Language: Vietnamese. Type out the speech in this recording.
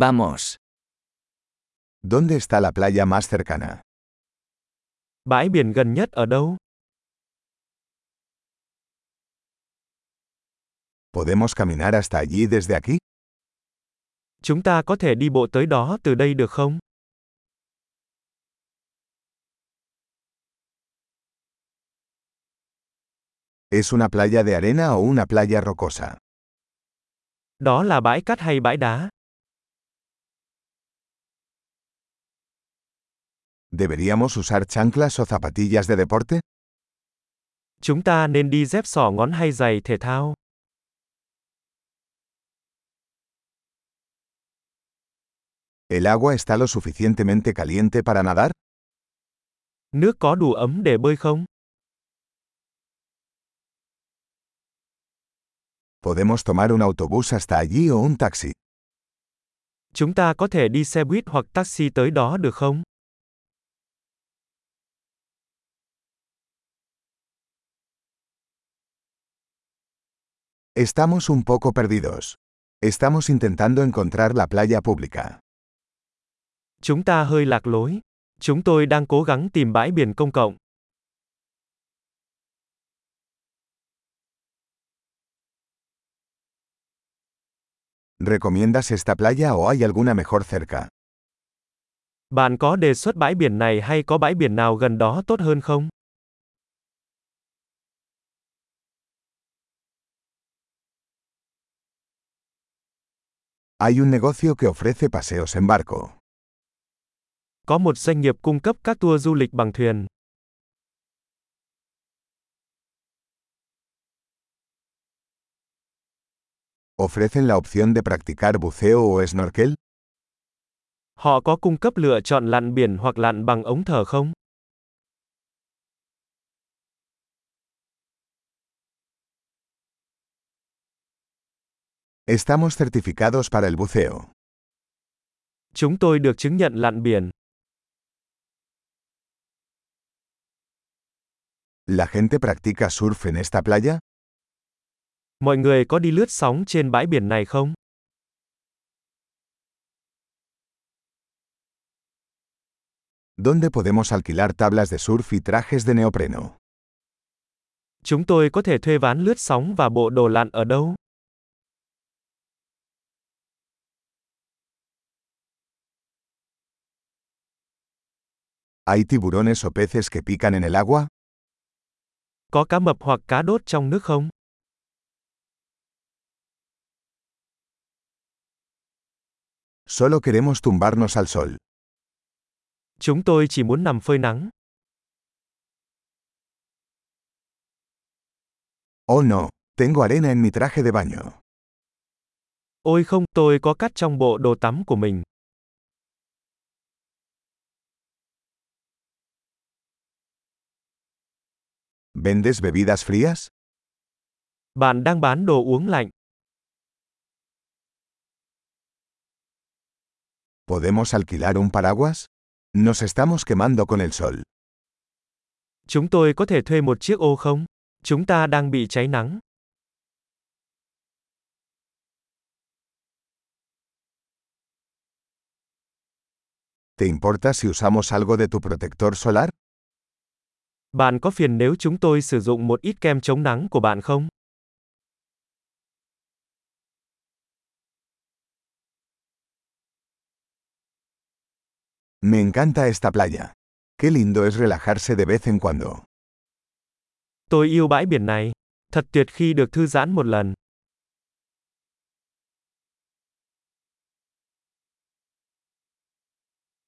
Vamos. ¿Dónde está la playa más cercana? Bãi biển gần nhất ở đâu? ¿Podemos caminar hasta allí desde aquí? Chúng ta có thể đi bộ tới đó từ đây được không? ¿Es una playa de arena o una playa rocosa? Đó là bãi cát hay bãi đá? ¿Deberíamos usar chanclas o zapatillas de deporte? Chúng ta nên đi dép sỏ ngón hay giày thể thao? ¿El agua está lo suficientemente caliente para nadar? Nước có đủ ấm để bơi không? ¿Podemos tomar un autobús hasta allí o un taxi? Chúng ta có thể đi xe buýt hoặc taxi tới đó được không? Estamos un poco perdidos. Estamos intentando encontrar la playa pública. Chúng ta hơi lạc lối. Chúng tôi đang cố gắng tìm bãi biển công cộng. ¿Recomiendas esta playa o hay alguna mejor cerca? Bạn có đề xuất bãi biển này hay có bãi biển nào gần đó tốt hơn không? Hay un negocio que ofrece paseos en barco. Có một doanh nghiệp cung cấp các tour du lịch bằng thuyền. ¿Ofrecen la opción de practicar buceo o snorkel? Họ có cung cấp lựa chọn lặn biển hoặc lặn bằng ống thở không? Estamos certificados para el buceo. Chúng tôi được chứng nhận lặn biển. ¿La gente practica surf en esta playa? Mọi người có đi lướt sóng trên bãi biển này không? ¿Dónde podemos alquilar tablas de surf y trajes de neopreno? Chúng tôi có thể thuê ván lướt sóng và bộ đồ lặn ở đâu? ¿Hay tiburones o peces que pican en el agua? Có cá mập hoặc cá đốt trong nước không? Solo queremos tumbarnos al sol. Chúng tôi chỉ muốn nằm phơi nắng. Oh no, tengo arena en mi traje de baño. Ôi không, tôi có cát trong bộ đồ tắm của mình. ¿Vendes bebidas frías? Bạn đang bán đồ uống lạnh. ¿Podemos alquilar un paraguas? Nos estamos quemando con el sol. Chúng tôi có thể thuê một chiếc ô không? Chúng ta đang bị cháy nắng. ¿Te importa si usamos algo de tu protector solar? Bạn có phiền nếu chúng tôi sử dụng một ít kem chống nắng của bạn không? Me encanta esta playa. Qué lindo es relajarse de vez en cuando. Tôi yêu bãi biển này. Thật tuyệt khi được thư giãn một lần.